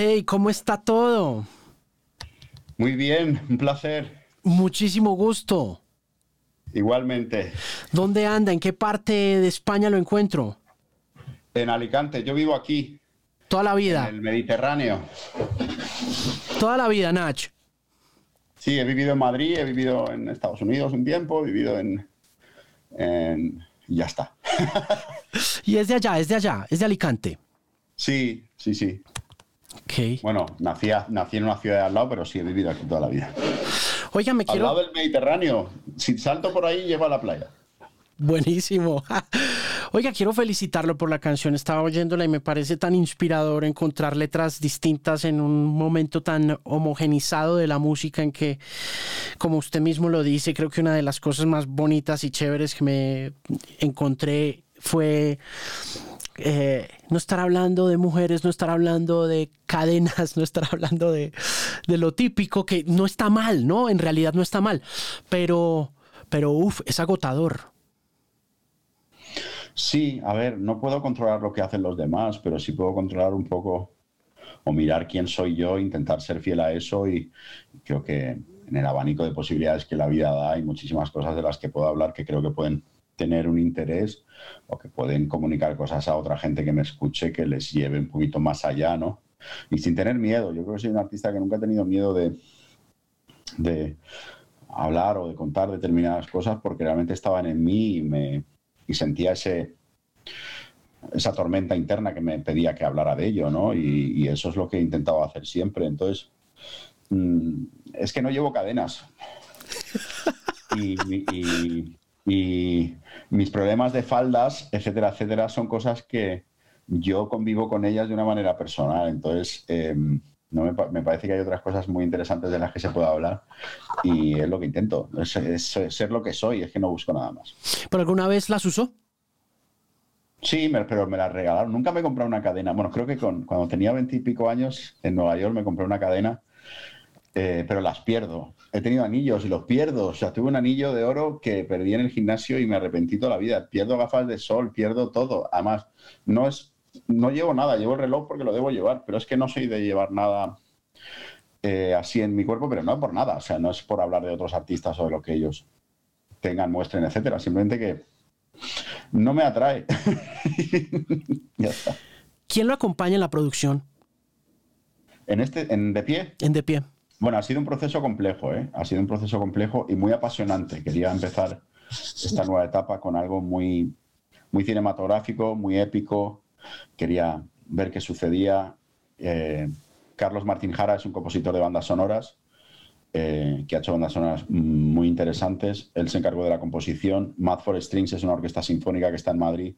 Hey, ¿cómo está todo? Muy bien, un placer. Muchísimo gusto. Igualmente. ¿Dónde anda? ¿En qué parte de España lo encuentro? En Alicante, yo vivo aquí. Toda la vida. En el Mediterráneo. Toda la vida, Nach. Sí, he vivido en Madrid, he vivido en Estados Unidos un tiempo, he vivido en. en y ya está. y es de allá, es de allá, es de Alicante. Sí, sí, sí. Ok. Bueno, nací, nací en una ciudad de al lado, pero sí he vivido aquí toda la vida. Oiga, me quiero. Al lado del Mediterráneo. Si salto por ahí, lleva a la playa. Buenísimo. Oiga, quiero felicitarlo por la canción. Estaba oyéndola y me parece tan inspirador encontrar letras distintas en un momento tan homogenizado de la música en que, como usted mismo lo dice, creo que una de las cosas más bonitas y chéveres que me encontré fue eh, no estar hablando de mujeres, no estar hablando de cadenas, no estar hablando de, de, lo típico, que no está mal, ¿no? En realidad no está mal, pero, pero uff, es agotador. Sí, a ver, no puedo controlar lo que hacen los demás, pero sí puedo controlar un poco o mirar quién soy yo, intentar ser fiel a eso y creo que en el abanico de posibilidades que la vida da hay muchísimas cosas de las que puedo hablar que creo que pueden tener un interés o que pueden comunicar cosas a otra gente que me escuche que les lleve un poquito más allá, ¿no? Y sin tener miedo. Yo creo que soy un artista que nunca ha tenido miedo de, de hablar o de contar determinadas cosas porque realmente estaban en mí y me, y sentía ese, esa tormenta interna que me pedía que hablara de ello, ¿no? Y, eso es lo que he intentado hacer siempre. Entonces, mm, es que no llevo cadenas. Y, mis problemas de faldas, etcétera, etcétera, son cosas que yo convivo con ellas de una manera personal. Entonces, em, no me, parece que hay otras cosas muy interesantes de las que se pueda hablar y es lo que intento, es, ser lo que soy, es que no busco nada más. ¿Pero alguna vez las usó? Sí, pero me las regalaron. Nunca me compré una cadena. Bueno, creo que con, cuando tenía veintipico años en Nueva York me compré una cadena, eh, pero las pierdo. He tenido anillos y los pierdo. O sea, tuve un anillo de oro que perdí en el gimnasio y me arrepentí toda la vida. Pierdo gafas de sol, pierdo todo. Además, no es no llevo nada, llevo el reloj porque lo debo llevar, pero es que no soy de llevar nada eh, así en mi cuerpo, pero no por nada, o sea, no es por hablar de otros artistas o de lo que ellos tengan, muestren, etcétera, simplemente que no me atrae. ya está. ¿Quién lo acompaña en la producción? En este, en De Pie. En De Pie. Bueno, ha sido un proceso complejo, ¿eh? Ha sido un proceso complejo y muy apasionante. Quería empezar esta nueva etapa con algo muy, muy cinematográfico, muy épico, quería ver qué sucedía. Eh, Carlos Martín Jara es un compositor de bandas sonoras eh, que ha hecho bandas sonoras muy interesantes. Él se encargó de la composición. Mad for Strings es una orquesta sinfónica que está en Madrid,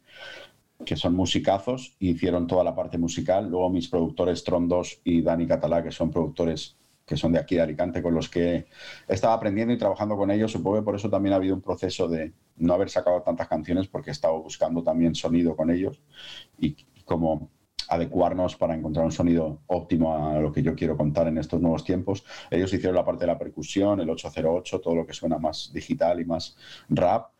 que son musicazos hicieron toda la parte musical. Luego mis productores Trondos y Dani Catalá, que son productores que son de aquí de Alicante, con los que he estado aprendiendo y trabajando con ellos. Supongo que por eso también ha habido un proceso de no haber sacado tantas canciones, porque he estado buscando también sonido con ellos y, cómo adecuarnos para encontrar un sonido óptimo a lo que yo quiero contar en estos nuevos tiempos. Ellos hicieron la parte de la percusión, el 808, todo lo que suena más digital y más rap.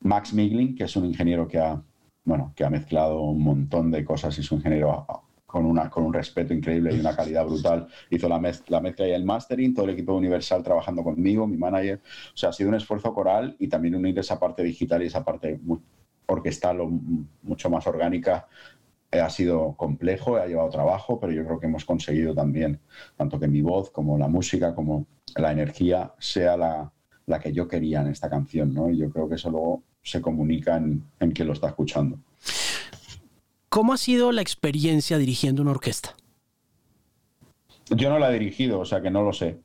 Max Migling, que es un ingeniero que ha, bueno, que ha mezclado un montón de cosas y es un ingeniero con, una, con un respeto increíble y una calidad brutal. Hizo la, la mezcla y el mastering, todo el equipo Universal trabajando conmigo, mi manager. O sea, ha sido un esfuerzo coral y también unir esa parte digital y esa parte orquestal o mucho más orgánica ha sido complejo, ha llevado trabajo, pero yo creo que hemos conseguido también, tanto que mi voz como la música, como la energía, sea la, la que yo quería en esta canción, ¿no? Y yo creo que eso luego se comunica en, en quien lo está escuchando. ¿Cómo ha sido la experiencia dirigiendo una orquesta? Yo no la he dirigido, o sea que no lo sé.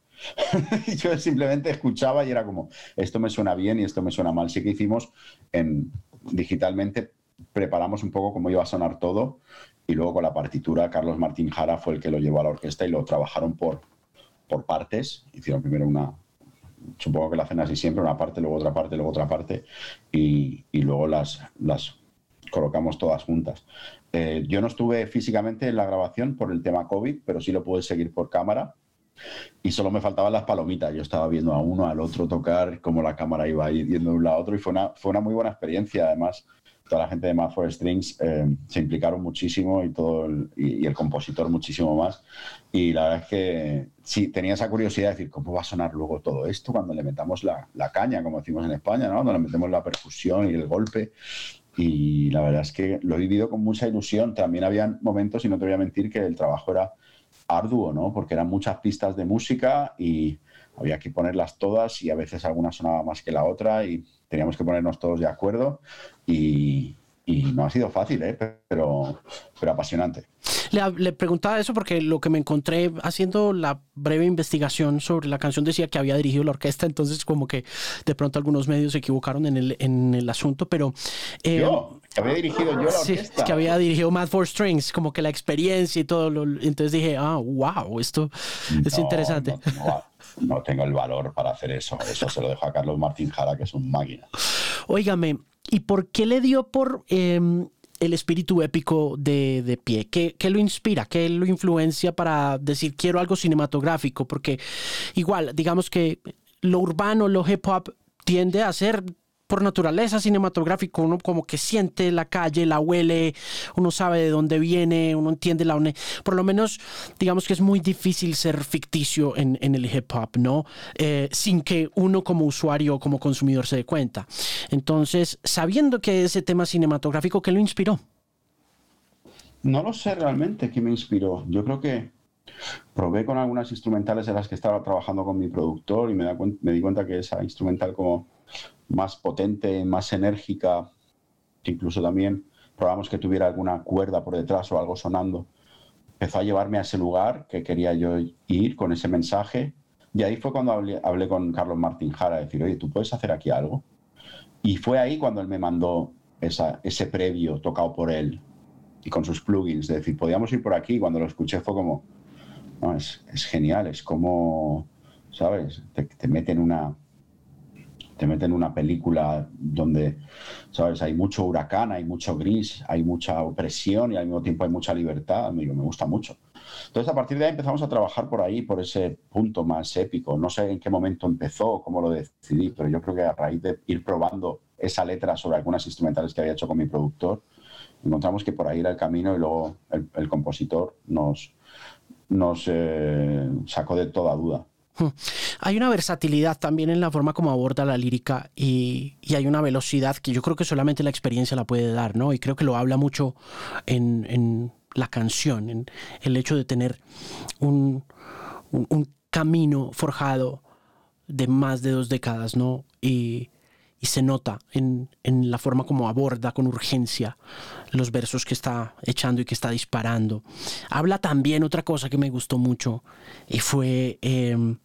yo simplemente escuchaba y era como, esto me suena bien y esto me suena mal. Sí que hicimos en, digitalmente, preparamos un poco cómo iba a sonar todo y luego con la partitura Carlos Martín Jara fue el que lo llevó a la orquesta y lo trabajaron por, por partes. Hicieron primero una, supongo que la hacen así siempre, una parte, luego otra parte, luego otra parte y, y luego las, las colocamos todas juntas. Eh, yo no estuve físicamente en la grabación por el tema COVID, pero sí lo pude seguir por cámara. Y solo me faltaban las palomitas. Yo estaba viendo a uno, al otro tocar, cómo la cámara iba yendo de un lado a otro. Y fue una, fue una muy buena experiencia. Además, toda la gente de Math for Strings eh, se implicaron muchísimo y todo el, y, el compositor muchísimo más. Y la verdad es que sí, tenía esa curiosidad de decir, ¿cómo va a sonar luego todo esto cuando le metamos la, la caña, como decimos en España, ¿no? cuando le metemos la percusión y el golpe? Y la verdad es que lo he vivido con mucha ilusión. También había momentos, y no te voy a mentir, que el trabajo era arduo, ¿no? Porque eran muchas pistas de música y había que ponerlas todas y a veces alguna sonaba más que la otra y teníamos que ponernos todos de acuerdo y, no ha sido fácil, ¿eh? pero, pero apasionante. Le, preguntaba eso porque lo que me encontré haciendo la breve investigación sobre la canción decía que había dirigido la orquesta, entonces como que de pronto algunos medios se equivocaron en el, en el asunto, pero... Eh, yo, que había dirigido yo la orquesta. que había dirigido Mad for Strings, como que la experiencia y todo, entonces dije, ah, wow, esto es interesante no tengo el valor para hacer eso. Eso se lo dejo a Carlos Martín Jara, que es un máquina. Óigame, ¿y por qué le dio por em, el espíritu épico de, de pie? ¿Qué, ¿Qué, lo inspira? ¿Qué lo influencia para decir quiero algo cinematográfico? Porque igual, digamos que lo urbano, lo hip hop tiende a ser por naturaleza cinematográfico, uno como que siente la calle, la huele, uno sabe de dónde viene, uno entiende la... Por lo menos, digamos que es muy difícil ser ficticio en, el hip hop, ¿no? Eh, sin que uno como usuario o como consumidor se dé cuenta. Entonces, sabiendo que ese tema cinematográfico, ¿qué lo inspiró? No lo sé realmente qué me inspiró. Yo creo que probé con algunas instrumentales en las que estaba trabajando con mi productor y me, da, me di cuenta que esa instrumental como más potente, más enérgica, incluso también probamos que tuviera alguna cuerda por detrás o algo sonando. Empezó a llevarme a ese lugar que quería yo ir con ese mensaje. Y ahí fue cuando hablé, con Carlos Martín Jara, decir, oye, ¿tú puedes hacer aquí algo? Y fue ahí cuando él me mandó ese previo tocado por él y con sus plugins. Es decir, podíamos ir por aquí. Cuando lo escuché fue como, no, es, genial, es como, ¿sabes? Te, te meten una, te meten una película donde, ¿sabes? Hay mucho huracán, hay mucho gris, hay mucha opresión y al mismo tiempo hay mucha libertad. me gusta mucho. Entonces, a partir de ahí empezamos a trabajar por ahí, por ese punto más épico. No sé en qué momento empezó, cómo lo decidí, pero yo creo que a raíz de ir probando esa letra sobre algunas instrumentales que había hecho con mi productor, encontramos que por ahí era el camino y luego el, compositor nos, nos eh, sacó de toda duda. Hay una versatilidad también en la forma como aborda la lírica y, hay una velocidad que yo creo que solamente la experiencia la puede dar, ¿no? Y creo que lo habla mucho en, la canción, en el hecho de tener un, camino forjado de más de dos décadas, ¿no? Y, se nota en, la forma como aborda con urgencia los versos que está echando y que está disparando. Habla también otra cosa que me gustó mucho y fue em,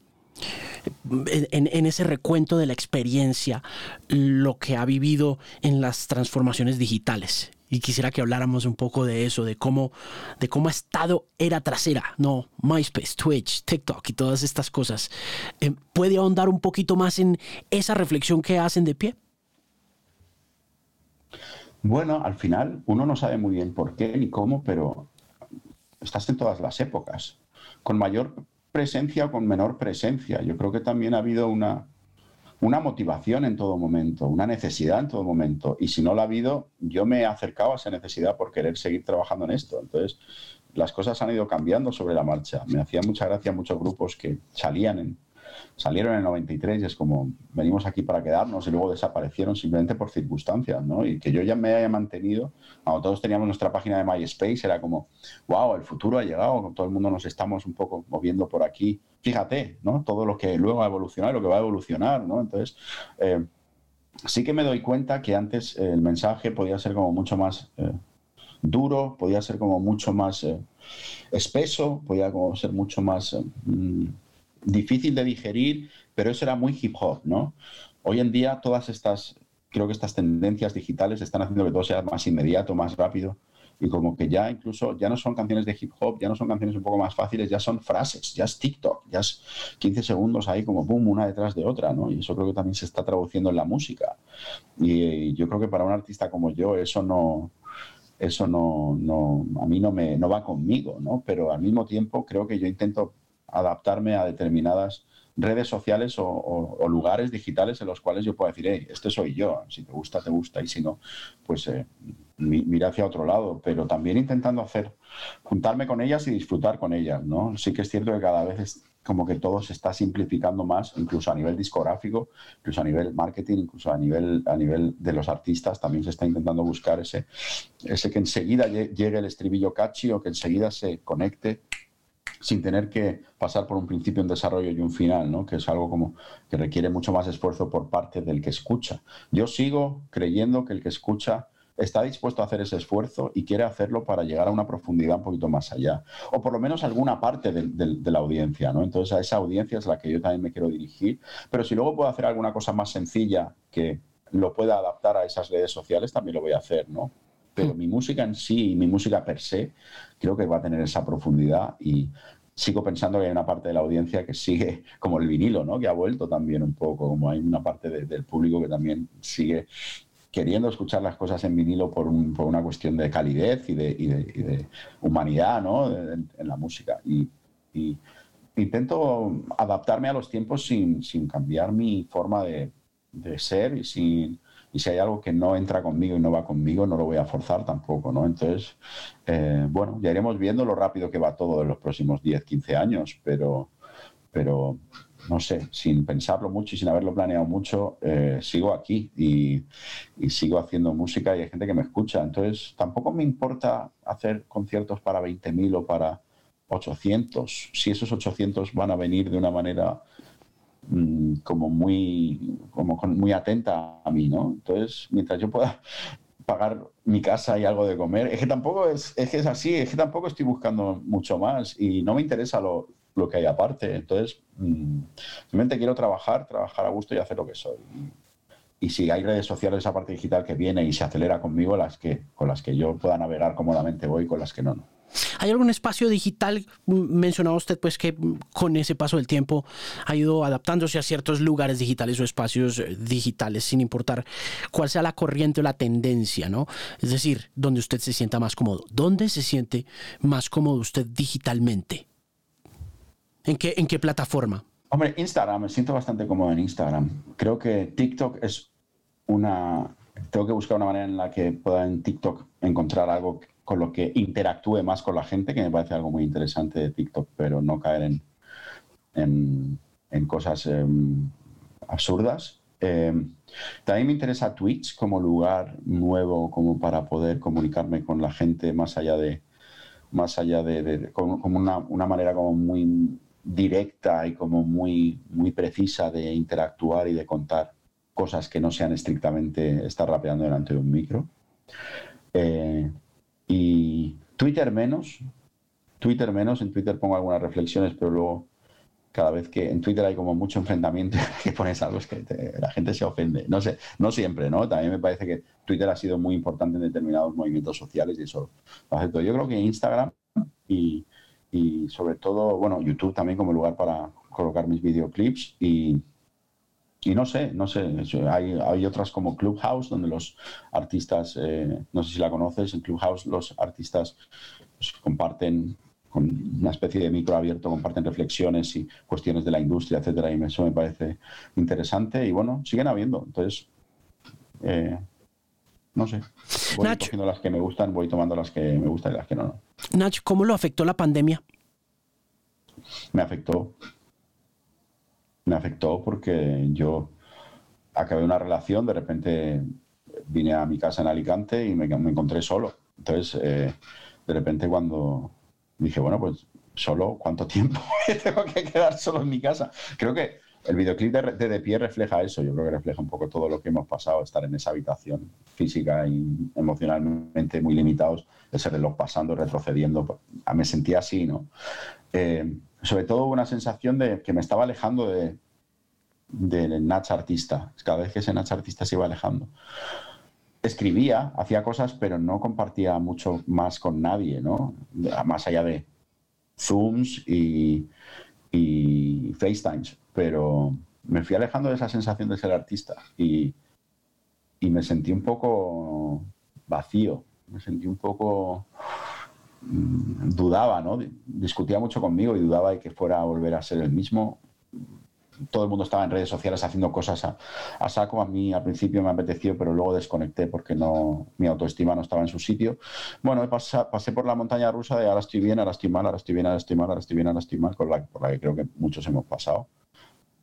en, ese recuento de la experiencia, lo que ha vivido en las transformaciones digitales. Y quisiera que habláramos un poco de eso, de cómo, de cómo ha estado era trasera, no MySpace, Twitch, TikTok y todas estas cosas. Eh, ¿Puede ahondar un poquito más en esa reflexión que hacen de pie? Bueno, al final uno no sabe muy bien por qué ni cómo, pero estás en todas las épocas. Con mayor presencia o con menor presencia. Yo creo que también ha habido una, una motivación en todo momento, una necesidad en todo momento. Y si no la ha habido, yo me he acercado a esa necesidad por querer seguir trabajando en esto. Entonces, las cosas han ido cambiando sobre la marcha. Me hacía mucha gracia muchos grupos que salían en, salieron en el 93 y es como, venimos aquí para quedarnos y luego desaparecieron simplemente por circunstancias, ¿no? Y que yo ya me haya mantenido, cuando todos teníamos nuestra página de MySpace, era como, wow, el futuro ha llegado, todo el mundo nos estamos un poco moviendo por aquí. Fíjate, ¿no? Todo lo que luego va a evolucionar, lo que va a evolucionar, ¿no? Entonces, eh, sí que me doy cuenta que antes el mensaje podía ser como mucho más... Eh, duro, podía ser como mucho más eh, espeso, podía como ser mucho más mm, difícil de digerir, pero eso era muy hip hop, ¿no? Hoy en día todas estas, creo que estas tendencias digitales están haciendo que todo sea más inmediato, más rápido y como que ya incluso ya no son canciones de hip hop, ya no son canciones un poco más fáciles, ya son frases, ya es TikTok, ya es 15 segundos ahí como boom, una detrás de otra, ¿no? Y eso creo que también se está traduciendo en la música. Y, yo creo que para un artista como yo eso no eso no, no a mí no me no va conmigo, ¿no? Pero al mismo tiempo creo que yo intento adaptarme a determinadas redes sociales o, lugares digitales en los cuales yo pueda decir, hey, este soy yo, si te gusta, te gusta, y si no, pues eh, mira hacia otro lado, pero también intentando hacer, juntarme con ellas y disfrutar con ellas, ¿no? Sí que es cierto que cada vez es como que todo se está simplificando más, incluso a nivel discográfico, incluso a nivel marketing, incluso a nivel, a nivel de los artistas, también se está intentando buscar ese, ese que enseguida llegue el estribillo catchy o que enseguida se conecte sin tener que pasar por un principio, un desarrollo y un final, ¿no? que es algo como que requiere mucho más esfuerzo por parte del que escucha. Yo sigo creyendo que el que escucha está dispuesto a hacer ese esfuerzo y quiere hacerlo para llegar a una profundidad un poquito más allá, o por lo menos alguna parte de, la audiencia. ¿no? Entonces a esa audiencia es la que yo también me quiero dirigir, pero si luego puedo hacer alguna cosa más sencilla que lo pueda adaptar a esas redes sociales, también lo voy a hacer, ¿no? Pero mi música en sí, mi música per se, creo que va a tener esa profundidad y sigo pensando que hay una parte de la audiencia que sigue como el vinilo, ¿no? Que ha vuelto también un poco, como hay una parte del público que también sigue queriendo escuchar las cosas en vinilo por, una cuestión de calidez y de, humanidad, ¿no? En, la música. Y, intento adaptarme a los tiempos sin, cambiar mi forma de, ser y sin y si hay algo que no entra conmigo y no va conmigo, no lo voy a forzar tampoco, ¿no? Entonces, eh, bueno, ya iremos viendo lo rápido que va todo en los próximos 10, 15 años, pero, pero no sé, sin pensarlo mucho y sin haberlo planeado mucho, eh, sigo aquí y, y, sigo haciendo música y hay gente que me escucha. Entonces, tampoco me importa hacer conciertos para 20.000 o para 800, si esos 800 van a venir de una manera Mm, como muy, como muy atenta a mí, ¿no? Entonces, mientras yo pueda pagar mi casa y algo de comer, es que tampoco es, es que es así, es que tampoco estoy buscando mucho más y no me interesa lo, lo que hay aparte. Entonces, mm, simplemente quiero trabajar, trabajar a gusto y hacer lo que soy. Y si hay redes sociales, esa parte digital que viene y se acelera conmigo, las que, con las que yo pueda navegar cómodamente voy, con las que no, no. ¿Hay algún espacio digital? Mencionaba usted pues que con ese paso del tiempo ha ido adaptándose a ciertos lugares digitales o espacios eh, digitales sin importar cuál sea la corriente o la tendencia, ¿no? Es decir, donde usted se sienta más cómodo. ¿Dónde se siente más cómodo usted digitalmente? ¿En qué, en qué plataforma? Hombre, Instagram, me siento bastante cómodo en Instagram. Creo que TikTok es una... Tengo que buscar una manera en la que pueda en TikTok encontrar algo con lo que interactúe más con la gente, que me parece algo muy interesante de TikTok, pero no caer en, en, cosas em, absurdas. Em, también me interesa Twitch como lugar nuevo como para poder comunicarme con la gente más allá de más allá de, como, una, una, manera como muy directa y como muy muy precisa de interactuar y de contar cosas que no sean estrictamente estar rapeando delante de un micro. Eh, y Twitter menos, Twitter menos, en Twitter pongo algunas reflexiones, pero luego cada vez que en Twitter hay como mucho enfrentamiento, que pones algo es que la gente se ofende. No sé, no siempre, ¿no? También me parece que Twitter ha sido muy importante en determinados movimientos sociales y eso lo. Yo creo que Instagram y, y sobre todo, bueno, YouTube también como lugar para colocar mis videoclips y, y no sé, no sé, hay, hay, otras como Clubhouse, donde los artistas, eh, no sé si la conoces, en Clubhouse los artistas pues, comparten con una especie de micro abierto, comparten reflexiones y cuestiones de la industria, etcétera, y eso me parece interesante y bueno, siguen habiendo. Entonces, eh, no sé, voy cogiendo las que me gustan, voy tomando las que me gustan y las que no. no. Nach, ¿cómo lo afectó la pandemia? Me afectó, me afectó porque yo acabé una relación, de repente vine a mi casa en Alicante y me, encontré solo. Entonces, eh, de repente cuando dije, bueno, pues solo, ¿cuánto tiempo tengo que quedar solo en mi casa? Creo que el videoclip de, de, Pie refleja eso, yo creo que refleja un poco todo lo que hemos pasado, estar en esa habitación física y emocionalmente muy limitados, ese reloj pasando, retrocediendo, me sentía así, ¿no? Eh, sobre todo una sensación de que me estaba alejando de, del Natch artista, cada vez que ese Natch artista se iba alejando. Escribía, hacía cosas, pero no compartía mucho más con nadie, ¿no? Más allá de Zooms y, y FaceTimes, pero me fui alejando de esa sensación de ser artista y, y me sentí un poco vacío, me sentí un poco dudaba, ¿no? Discutía mucho conmigo y dudaba de que fuera a volver a ser el mismo. todo el mundo estaba en redes sociales haciendo cosas a, saco. A mí al principio me apeteció, pero luego desconecté porque no, mi autoestima no estaba en su sitio. Bueno, pasé, por la montaña rusa de ahora estoy bien, ahora estoy mal, ahora estoy bien, ahora estoy mal, ahora estoy bien, ahora estoy mal, con la, por la que creo que muchos hemos pasado.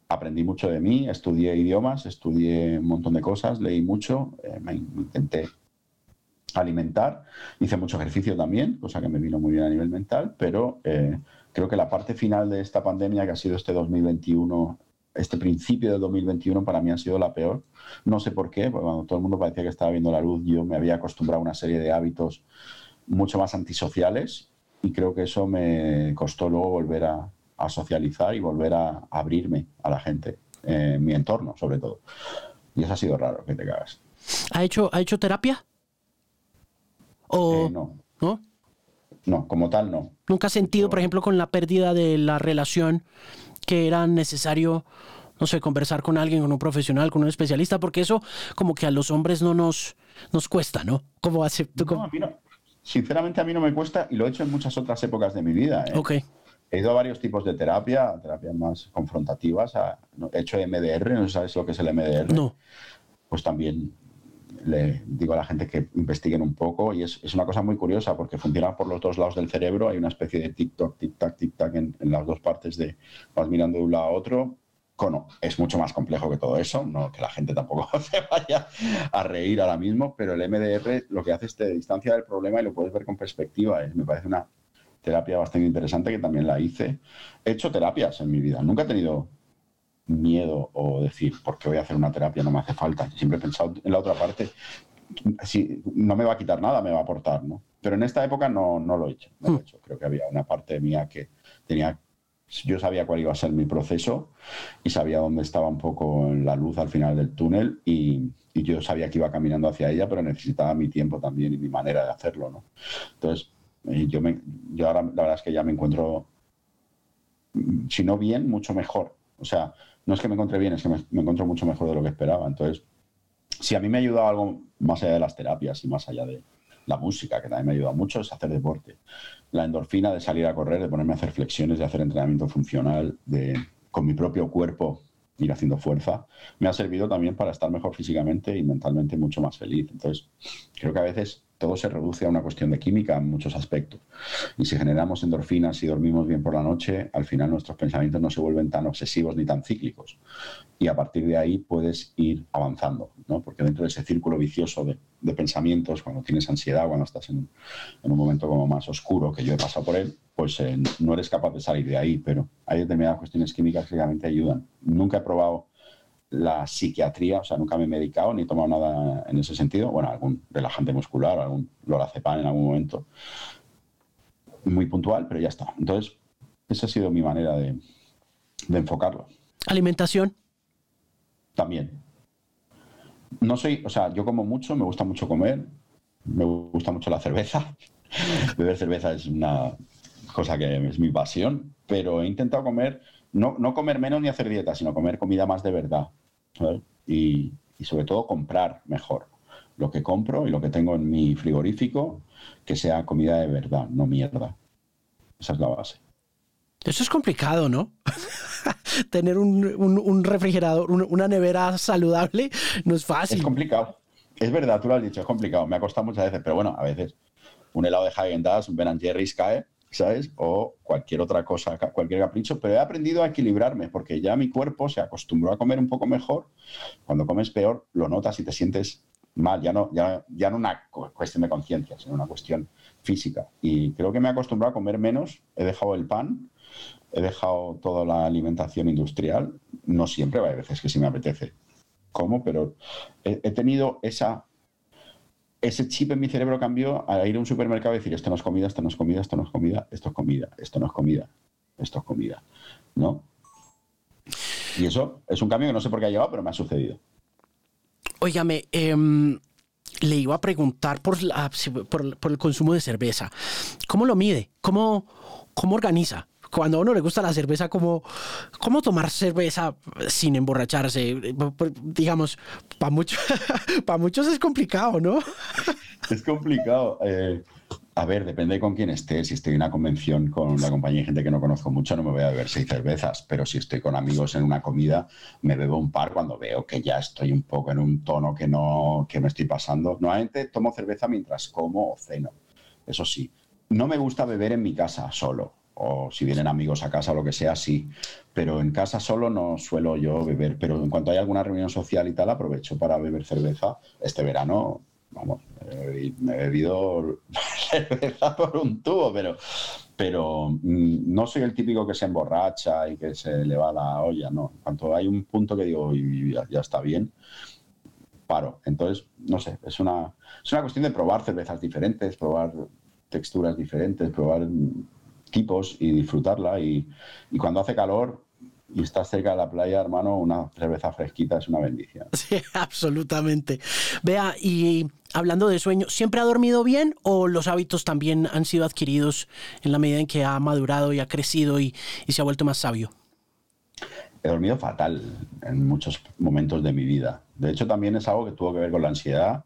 Aprendí mucho de mí, estudié idiomas, estudié un montón de cosas, leí mucho, eh, me intenté alimentar, hice mucho ejercicio también, cosa que me vino muy bien a nivel mental, pero eh, creo que la parte final de esta pandemia, que ha sido este 2021, este principio de 2021, para mí ha sido la peor. No sé por qué, porque cuando todo el mundo parecía que estaba viendo la luz, yo me había acostumbrado a una serie de hábitos mucho más antisociales y creo que eso me costó luego volver a, socializar y volver a, abrirme a la gente, en mi entorno sobre todo. Y eso ha sido raro, que te cagas. ¿Ha hecho, ¿ha hecho terapia? ¿O... Eh, no. ¿No? No, como tal no. ¿Nunca has sentido, por ejemplo, con la pérdida de la relación que era necesario, no sé, conversar con alguien, con un profesional, con un especialista? Porque eso como que a los hombres no nos, nos cuesta, ¿no? ¿Cómo hace, no, a mí no. Sinceramente a mí no me cuesta y lo he hecho en muchas otras épocas de mi vida. ¿eh? Ok. He ido a varios tipos de terapia, terapias más confrontativas. He hecho MDR, no sabes lo que es el MDR. No. Pues también le digo a la gente que investiguen un poco y es, una cosa muy curiosa porque funciona por los dos lados del cerebro, hay una especie de tic-toc, tic-tac, tic-tac en, las dos partes de vas mirando de un lado a otro. Cono, es mucho más complejo que todo eso, no que la gente tampoco se vaya a reír ahora mismo, pero el MDR lo que hace es te distancia del problema y lo puedes ver con perspectiva. me parece una terapia bastante interesante que también la hice. He hecho terapias en mi vida, nunca he tenido miedo o decir, ¿por qué voy a hacer una terapia? No me hace falta. Siempre he pensado en la otra parte, si no me va a quitar nada, me va a aportar, ¿no? Pero en esta época no, no lo he hecho, no lo he hecho. Creo que había una parte mía que tenía, yo sabía cuál iba a ser mi proceso y sabía dónde estaba un poco la luz al final del túnel y, y yo sabía que iba caminando hacia ella, pero necesitaba mi tiempo también y mi manera de hacerlo, ¿no? Entonces, eh, yo, me, yo ahora la verdad es que ya me encuentro, si no bien, mucho mejor. O sea, no es que me encuentre bien, es que me, encuentro mucho mejor de lo que esperaba. Entonces, si a mí me ha ayudado algo más allá de las terapias y más allá de la música, que también me ha ayudado mucho, es hacer deporte. La endorfina de salir a correr, de ponerme a hacer flexiones, de hacer entrenamiento funcional, de con mi propio cuerpo ir haciendo fuerza, me ha servido también para estar mejor físicamente y mentalmente mucho más feliz. Entonces, creo que a veces todo se reduce a una cuestión de química en muchos aspectos. Y si generamos endorfinas y dormimos bien por la noche, al final nuestros pensamientos no se vuelven tan obsesivos ni tan cíclicos. Y a partir de ahí puedes ir avanzando, ¿no? Porque dentro de ese círculo vicioso de, pensamientos, cuando tienes ansiedad, cuando estás en, un momento como más oscuro, que yo he pasado por él, pues eh, no eres capaz de salir de ahí, pero hay determinadas cuestiones químicas que realmente ayudan. Nunca he probado la psiquiatría, o sea, nunca me he medicado ni he tomado nada en ese sentido. Bueno, algún relajante muscular, algún lorazepam en algún momento. Muy puntual, pero ya está. Entonces, esa ha sido mi manera de, enfocarlo. ¿Alimentación? También. No soy, o sea, yo como mucho, me gusta mucho comer, me gusta mucho la cerveza. Beber cerveza es una cosa que es mi pasión, pero he intentado comer no, comer menos ni hacer dieta, sino comer comida más de verdad. Y, sobre todo comprar mejor. Lo que compro y lo que tengo en mi frigorífico, que sea comida de verdad, no mierda. Esa es la base. Eso es complicado, ¿no? Tener un, refrigerador, una nevera saludable, no es fácil. Es complicado. Es verdad, tú lo has dicho, es complicado. Me ha costado muchas veces, pero bueno, a veces un helado de Häagen-Dazs, un Ben Jerry's cae ¿sabes? O cualquier otra cosa, cualquier capricho, pero he aprendido a equilibrarme porque ya mi cuerpo se acostumbró a comer un poco mejor. Cuando comes peor, lo notas y te sientes mal, ya no, ya, ya no una cuestión de conciencia, sino una cuestión física. Y creo que me he acostumbrado a comer menos, he dejado el pan, he dejado toda la alimentación industrial, no siempre, hay veces que sí me apetece como, pero he tenido esa ese chip en mi cerebro cambió a ir a un supermercado y decir, esto no es comida, esto no es comida, esto no es comida, esto es comida, esto no es comida, esto es comida, ¿no? Y eso es un cambio que no sé por qué ha llegado, pero me ha sucedido. Óigame, em, le iba a preguntar por, por, el consumo de cerveza. ¿Cómo lo mide? ¿Cómo, cómo organiza? Cuando a uno le gusta la cerveza, ¿cómo, cómo tomar cerveza sin emborracharse? Digamos, para muchos, para muchos es complicado, ¿no? Es complicado. Eh, A ver, depende con quién esté. Si estoy en una convención con una compañía de gente que no conozco mucho, no me voy a beber seis cervezas. Pero si estoy con amigos en una comida, me bebo un par cuando veo que ya estoy un poco en un tono que no que me estoy pasando. Normalmente tomo cerveza mientras como o ceno. Eso sí. No me gusta beber en mi casa solo. O si vienen amigos a casa lo que sea, sí. Pero en casa solo no suelo yo beber. Pero en cuanto hay alguna reunión social y tal, aprovecho para beber cerveza. Este verano vamos, me he bebido cerveza por un tubo, pero, pero mm, no soy el típico que se emborracha y que se le va la olla, no. Cuando hay un punto que digo, ya, está bien, paro. Entonces, no sé, es una, es una cuestión de probar cervezas diferentes, probar texturas diferentes, probar tipos y disfrutarla. Y, y cuando hace calor, y estás cerca de la playa, hermano, una cerveza fresquita es una bendición. Sí, absolutamente. Vea, y hablando de sueño, ¿siempre ha dormido bien o los hábitos también han sido adquiridos en la medida en que ha madurado y ha crecido y, se ha vuelto más sabio? He dormido fatal en muchos momentos de mi vida. De hecho, también es algo que tuvo que ver con la ansiedad.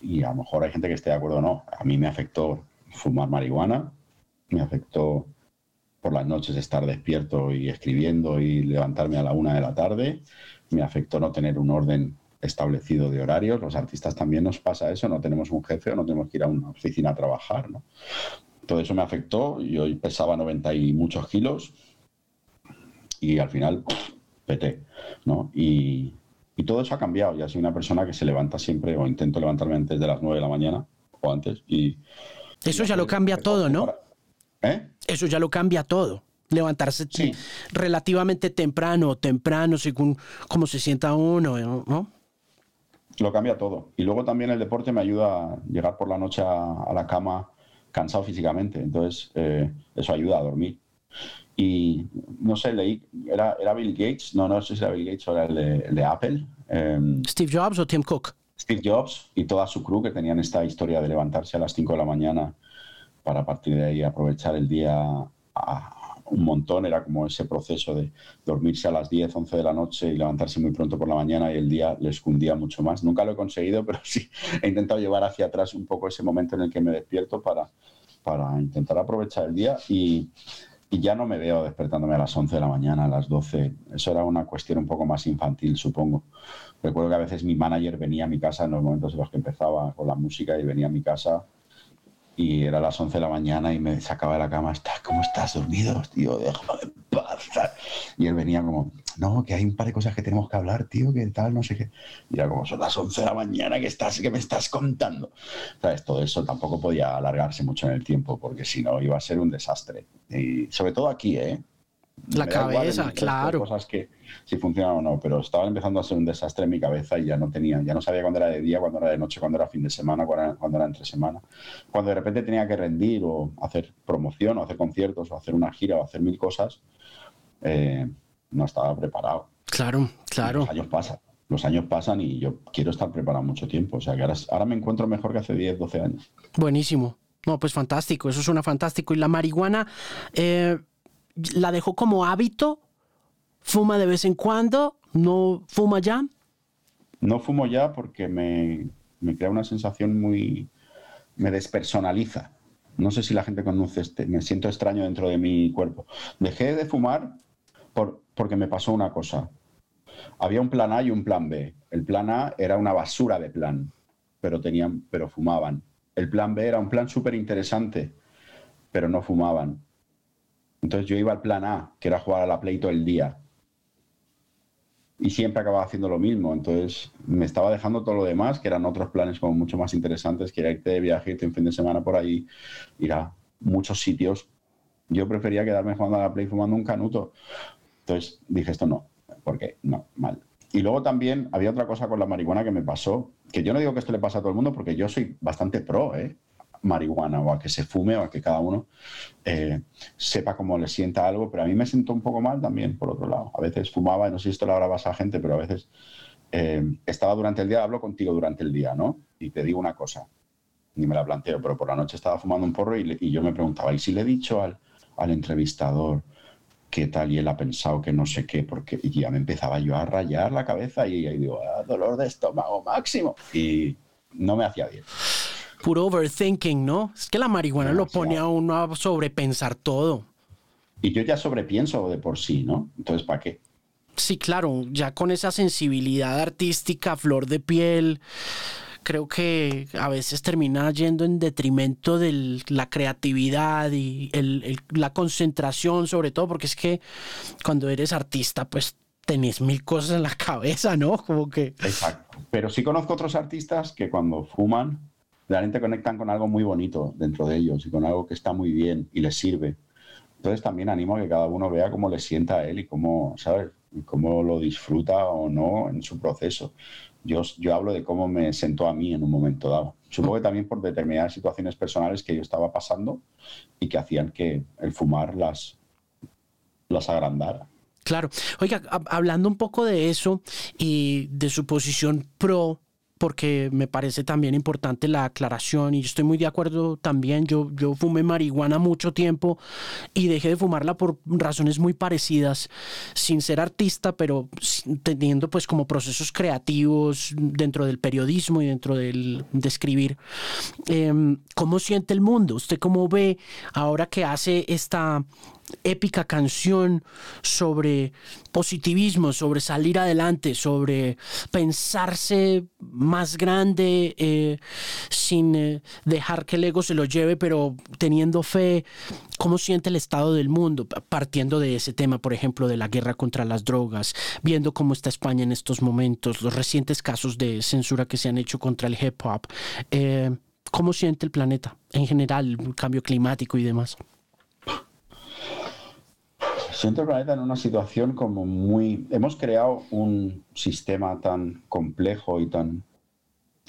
Y a lo mejor hay gente que esté de acuerdo o no. A mí me afectó fumar marihuana, me afectó por las noches estar despierto y escribiendo y levantarme a la una de la tarde. Me afectó no tener un orden establecido de horarios. Los artistas también nos pasa eso, no tenemos un jefe o no tenemos que ir a una oficina a trabajar. ¿no? Todo eso me afectó. Yo pesaba 90 y muchos kilos y al final peté. ¿no? Y, y todo eso ha cambiado. Ya soy una persona que se levanta siempre o intento levantarme antes de las 9 de la mañana o antes. Y, eso ya lo cambia todo, ¿no? ¿Eh? Eso ya lo cambia todo. Levantarse relativamente temprano, temprano, según cómo se sienta uno, ¿no? Lo cambia todo. Y luego también el deporte me ayuda a llegar por la noche a, la cama cansado físicamente. Entonces, eh, eso ayuda a dormir. Y no sé, leí, ¿era, era Bill Gates? No, no sé si era Bill Gates o era el de, Apple. Em, ¿Steve Jobs o Tim Cook? Steve Jobs y toda su crew que tenían esta historia de levantarse a las 5 de la mañana para a partir de ahí aprovechar el día un montón. Era como ese proceso de dormirse a las 10, 11 de la noche y levantarse muy pronto por la mañana y el día les cundía mucho más. Nunca lo he conseguido, pero sí he intentado llevar hacia atrás un poco ese momento en el que me despierto para, para intentar aprovechar el día y, y ya no me veo despertándome a las 11 de la mañana, a las 12. Eso era una cuestión un poco más infantil, supongo. Recuerdo que a veces mi manager venía a mi casa en los momentos en los que empezaba con la música y venía a mi casa y era las 11 de la mañana y me sacaba de la cama, ¿Estás, ¿cómo estás dormido, tío? Déjame en paz. Y él venía como, no, que hay un par de cosas que tenemos que hablar, tío, que tal, no sé qué. Y era como, son las 11 de la mañana, que estás, que me estás contando? ¿Sabes? Todo eso tampoco podía alargarse mucho en el tiempo, porque si no iba a ser un desastre. Y sobre todo aquí, ¿eh? La cabeza, claro. Cosas que si funcionan o no, pero estaba empezando a ser un desastre en mi cabeza y ya no tenía, ya no sabía cuándo era de día, cuándo era de noche, cuándo era fin de semana, cuándo era, entre semana. Cuando de repente tenía que rendir o hacer promoción o hacer conciertos o hacer una gira o hacer mil cosas, eh, no estaba preparado. Claro, claro. los años pasan, los años pasan y yo quiero estar preparado mucho tiempo. O sea que ahora, ahora me encuentro mejor que hace 10, 12 años. Buenísimo. No, pues fantástico, eso suena fantástico. Y la marihuana, eh, la dejó como hábito? ¿Fuma de vez en cuando? ¿No fuma ya? No fumo ya porque me, crea una sensación muy... me despersonaliza. No sé si la gente conoce este, me siento extraño dentro de mi cuerpo. Dejé de fumar por, porque me pasó una cosa. Había un plan A y un plan B. El plan A era una basura de plan, pero tenían, pero fumaban. El plan B era un plan súper interesante, pero no fumaban. Entonces yo iba al plan A, que era jugar a la Play todo el día. Y siempre acababa haciendo lo mismo. Entonces me estaba dejando todo lo demás, que eran otros planes como mucho más interesantes, que era irte de viaje, irte un fin de semana por ahí, ir a muchos sitios. Yo prefería quedarme jugando a la Play fumando un canuto. Entonces dije, esto no, porque no, mal. Y luego también había otra cosa con la marihuana que me pasó, que yo no digo que esto le pasa a todo el mundo, porque yo soy bastante pro, ¿eh? Marihuana o a que se fume o a que cada uno eh, sepa cómo le sienta algo, pero a mí me siento un poco mal también, por otro lado. A veces fumaba, no sé si esto lo habrá a gente, pero a veces eh, estaba durante el día, hablo contigo durante el día, ¿no? Y te digo una cosa, ni me la planteo, pero por la noche estaba fumando un porro y, yo me preguntaba, ¿y si le he dicho al, al entrevistador qué tal? Y él ha pensado que no sé qué, porque y ya me empezaba yo a rayar la cabeza y, y digo, ah, dolor de estómago máximo. Y no me hacía bien. Puro overthinking, ¿no? Es que la marihuana lo pone a uno a sobrepensar todo. Y yo ya sobrepienso de por sí, ¿no? Entonces, ¿para qué? Sí, claro, ya con esa sensibilidad artística, flor de piel, creo que a veces termina yendo en detrimento de la creatividad y la concentración, sobre todo, porque es que cuando eres artista, pues tenés mil cosas en la cabeza, ¿no? Como que... Exacto. Pero sí conozco otros artistas que cuando fuman, realmente conectan con algo muy bonito dentro de ellos y con algo que está muy bien y les sirve. Entonces también animo a que cada uno vea cómo le sienta a él y cómo, ¿sabes? Cómo lo disfruta o no en su proceso. Yo, yo hablo de cómo me sentó a mí en un momento dado. Supongo que también por determinadas situaciones personales que yo estaba pasando y que hacían que el fumar las, las agrandara. Claro. Oiga, hablando un poco de eso y de su posición pro porque me parece también importante la aclaración y estoy muy de acuerdo también. Yo, yo fumé marihuana mucho tiempo y dejé de fumarla por razones muy parecidas, sin ser artista, pero teniendo pues como procesos creativos dentro del periodismo y dentro del, de escribir. Em, ¿Cómo siente el mundo? ¿Usted cómo ve ahora que hace esta épica canción sobre positivismo, sobre salir adelante, sobre pensarse más grande eh, sin eh, dejar que el ego se lo lleve, pero teniendo fe. ¿Cómo siente el estado del mundo? Partiendo de ese tema, por ejemplo, de la guerra contra las drogas, viendo cómo está España en estos momentos, los recientes casos de censura que se han hecho contra el hip hop. Eh, ¿Cómo siente el planeta en general, el cambio climático y demás? siento el planeta en una situación como muy... Hemos creado un sistema tan complejo y tan...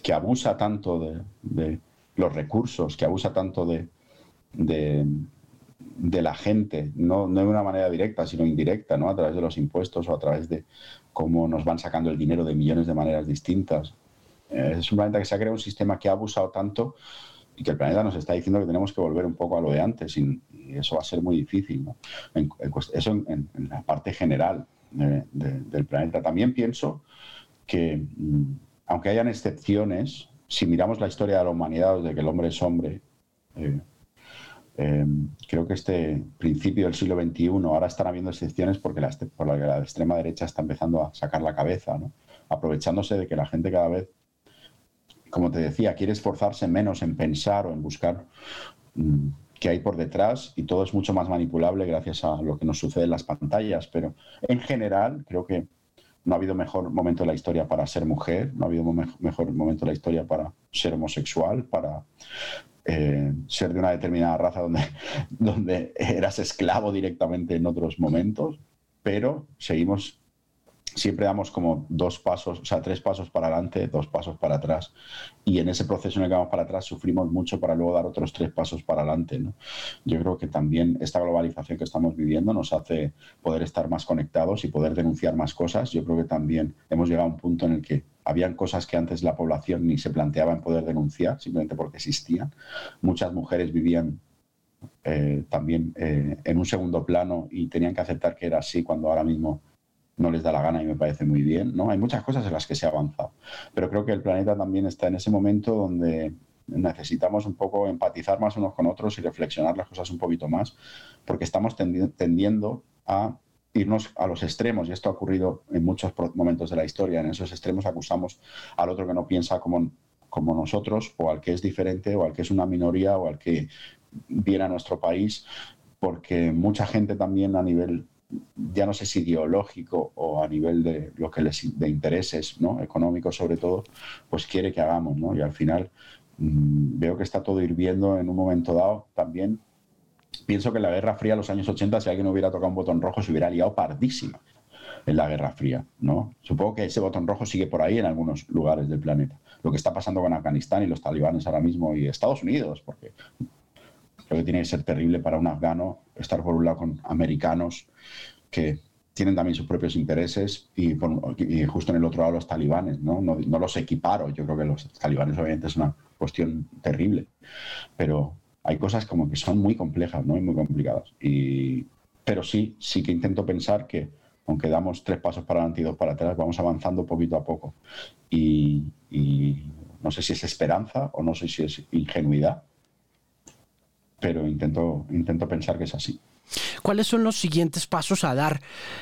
que abusa tanto de, los recursos, que abusa tanto de, la gente, no, de una manera directa, sino indirecta, ¿no? a través de los impuestos o a través de cómo nos van sacando el dinero de millones de maneras distintas. Eh, es un planeta que se ha creado un sistema que ha abusado tanto y que el planeta nos está diciendo que tenemos que volver un poco a lo de antes y, eso va a ser muy difícil. eso en, la parte general del planeta. También pienso que, mm, aunque hayan excepciones, si miramos la historia de la humanidad desde que el hombre es hombre, eh, em, creo que este principio del siglo XXI, ahora están habiendo excepciones porque la, por la, la extrema derecha está empezando a sacar la cabeza, ¿no? aprovechándose de que la gente cada vez como te decía, quiere esforzarse menos en pensar o en buscar mm, qué hay por detrás y todo es mucho más manipulable gracias a lo que nos sucede en las pantallas. Pero en general creo que no ha habido mejor momento de la historia para ser mujer, no ha habido mejor momento de la historia para ser homosexual, para eh, ser de una determinada raza donde, donde eras esclavo directamente en otros momentos, pero seguimos siempre damos como dos pasos, o sea, tres pasos para adelante, dos pasos para atrás. Y en ese proceso en el que vamos para atrás sufrimos mucho para luego dar otros tres pasos para adelante. ¿no? Yo creo que también esta globalización que estamos viviendo nos hace poder estar más conectados y poder denunciar más cosas. Yo creo que también hemos llegado a un punto en el que habían cosas que antes la población ni se planteaba en poder denunciar, simplemente porque existían. Muchas mujeres vivían eh, también eh, en un segundo plano y tenían que aceptar que era así cuando ahora mismo no les da la gana y me parece muy bien. ¿no? Hay muchas cosas en las que se ha avanzado, pero creo que el planeta también está en ese momento donde necesitamos un poco empatizar más unos con otros y reflexionar las cosas un poquito más, porque estamos tendiendo a irnos a los extremos, y esto ha ocurrido en muchos momentos de la historia. En esos extremos acusamos al otro que no piensa como, como nosotros, o al que es diferente, o al que es una minoría, o al que viene a nuestro país, porque mucha gente también a nivel ya no sé si ideológico o a nivel de lo que les de intereses ¿no? económicos sobre todo, pues quiere que hagamos, ¿no? Y al final mm, veo que está todo hirviendo en un momento dado también. Pienso que en la Guerra Fría, los años 80, si alguien hubiera tocado un botón rojo, se hubiera liado pardísima en la Guerra Fría, ¿no? Supongo que ese botón rojo sigue por ahí en algunos lugares del planeta. Lo que está pasando con Afganistán y los talibanes ahora mismo y Estados Unidos, porque creo que tiene que ser terrible para un afgano estar por un lado con americanos que tienen también sus propios intereses y, justo en el otro lado los talibanes, ¿no? ¿no? los equiparo, yo creo que los talibanes obviamente es una cuestión terrible, pero hay cosas como que son muy complejas ¿no? y muy complicadas. Y, pero sí, sí que intento pensar que aunque damos tres pasos para adelante y dos para atrás, vamos avanzando poquito a poco. Y, No sé si es esperanza o no sé si es ingenuidad, pero intento, intento pensar que es así. ¿Cuáles son los siguientes pasos a dar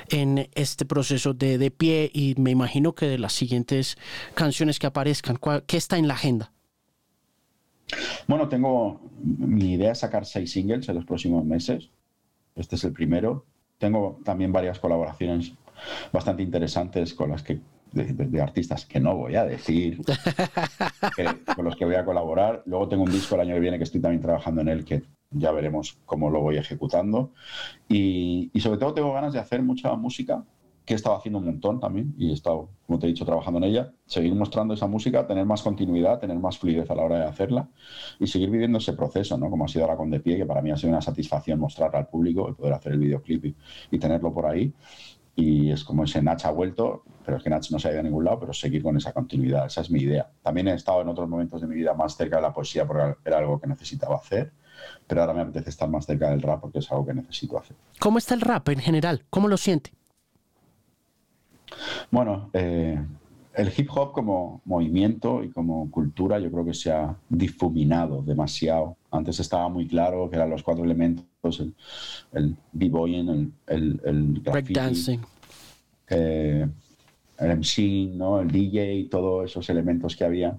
en este proceso de, de pie y me imagino que de las siguientes canciones que aparezcan? ¿Qué está en la agenda? Bueno, tengo mi idea es sacar seis singles en los próximos meses. Este es el primero. Tengo también varias colaboraciones bastante interesantes con las que de, artistas que no voy a decir, con los que voy a colaborar. Luego tengo un disco el año que viene que estoy también trabajando en él, que ya veremos cómo lo voy ejecutando. Y, y sobre todo tengo ganas de hacer mucha música que he estado haciendo un montón también y he estado, como te he dicho, trabajando en ella, seguir mostrando esa música, tener más continuidad, tener más fluidez a la hora de hacerla y seguir viviendo ese proceso, ¿no? Como ha sido ahora con De Pie, que para mí ha sido una satisfacción mostrarla al público, y poder hacer el videoclip y, tenerlo por ahí. Y es como ese Nach ha vuelto, pero es que Nach no se ha ido a ningún lado, pero seguir con esa continuidad, esa es mi idea. También he estado en otros momentos de mi vida más cerca de la poesía porque era algo que necesitaba hacer, pero ahora me apetece estar más cerca del rap porque es algo que necesito hacer. ¿Cómo está el rap en general? ¿Cómo lo siente? Bueno, eh, el hip hop como movimiento y como cultura yo creo que se ha difuminado demasiado. Antes estaba muy claro que eran los cuatro elementos, el, b-boying, el, el, breakdancing, eh, el MC, ¿no? el DJ, todos esos elementos que había.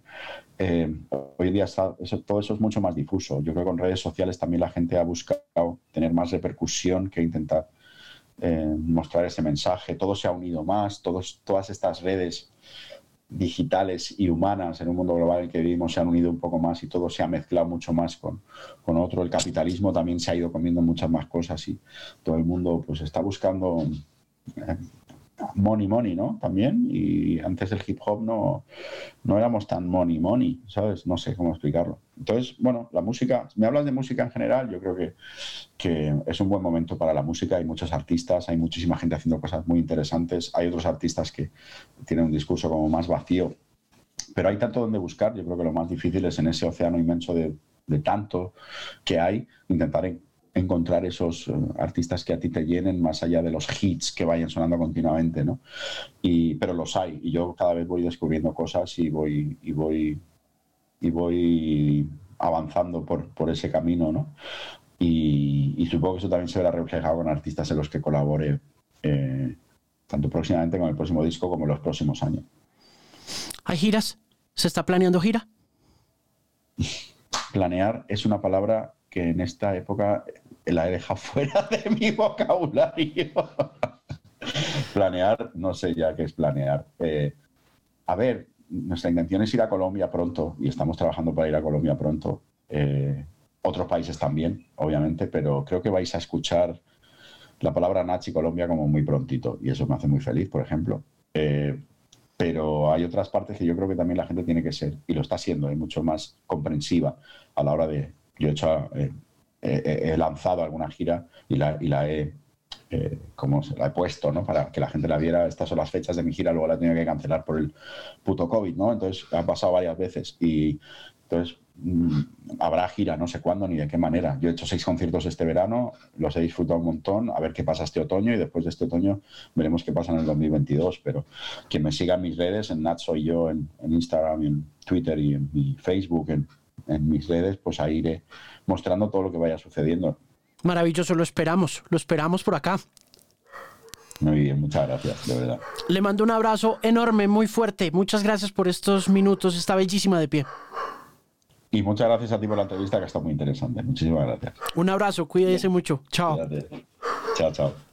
Eh, hoy en día todo eso es mucho más difuso. Yo creo que con redes sociales también la gente ha buscado tener más repercusión que intentar eh, mostrar ese mensaje. Todo se ha unido más, todos, todas estas redes digitales y humanas en un mundo global en el que vivimos se han unido un poco más y todo se ha mezclado mucho más con, con otro. El capitalismo también se ha ido comiendo muchas más cosas y todo el mundo pues está buscando eh, money money, ¿no? También, y antes del hip hop no, no éramos tan money money, ¿sabes? No sé cómo explicarlo. Entonces, bueno, la música, me hablas de música en general, yo creo que, que es un buen momento para la música, hay muchos artistas, hay muchísima gente haciendo cosas muy interesantes, hay otros artistas que tienen un discurso como más vacío, pero hay tanto donde buscar, yo creo que lo más difícil es en ese océano inmenso de, de tanto que hay, intentar encontrar esos eh, artistas que a ti te llenen más allá de los hits que vayan sonando continuamente, ¿no? Y, pero los hay. Y yo cada vez voy descubriendo cosas y voy y voy y voy avanzando por, por ese camino, ¿no? Y, supongo que eso también se verá reflejado con artistas en los que colabore eh, tanto próximamente con el próximo disco como en los próximos años. ¿Hay giras? ¿Se está planeando gira? Planear es una palabra que en esta época la he dejado fuera de mi vocabulario. planear, no sé ya qué es planear. Eh, a ver, nuestra intención es ir a Colombia pronto y estamos trabajando para ir a Colombia pronto. Eh, otros países también, obviamente, pero creo que vais a escuchar la palabra Nachi Colombia como muy prontito y eso me hace muy feliz, por ejemplo. Eh, pero hay otras partes que yo creo que también la gente tiene que ser, y lo está siendo, mucho más comprensiva a la hora de... Yo he hecho he lanzado alguna gira y la, y la he eh, como se la he puesto, ¿no? Para que la gente la viera. Estas son las fechas de mi gira, luego la he tenido que cancelar por el puto COVID, ¿no? Entonces ha pasado varias veces y entonces mm, habrá gira, no sé cuándo ni de qué manera. Yo he hecho seis conciertos este verano, los he disfrutado un montón, a ver qué pasa este otoño y después de este otoño veremos qué pasa en el 2022. Pero quien me siga en mis redes, en Nat soy yo, en, Instagram, en Twitter y en mi Facebook, en, en mis redes, pues ahí iré mostrando todo lo que vaya sucediendo. Maravilloso, lo esperamos, lo esperamos por acá. Muy bien, muchas gracias, de verdad. Le mando un abrazo enorme, muy fuerte. Muchas gracias por estos minutos, está bellísima de pie. Y muchas gracias a ti por la entrevista, que está muy interesante. Muchísimas gracias. Un abrazo, cuídese mucho. Chao. Chao, chao.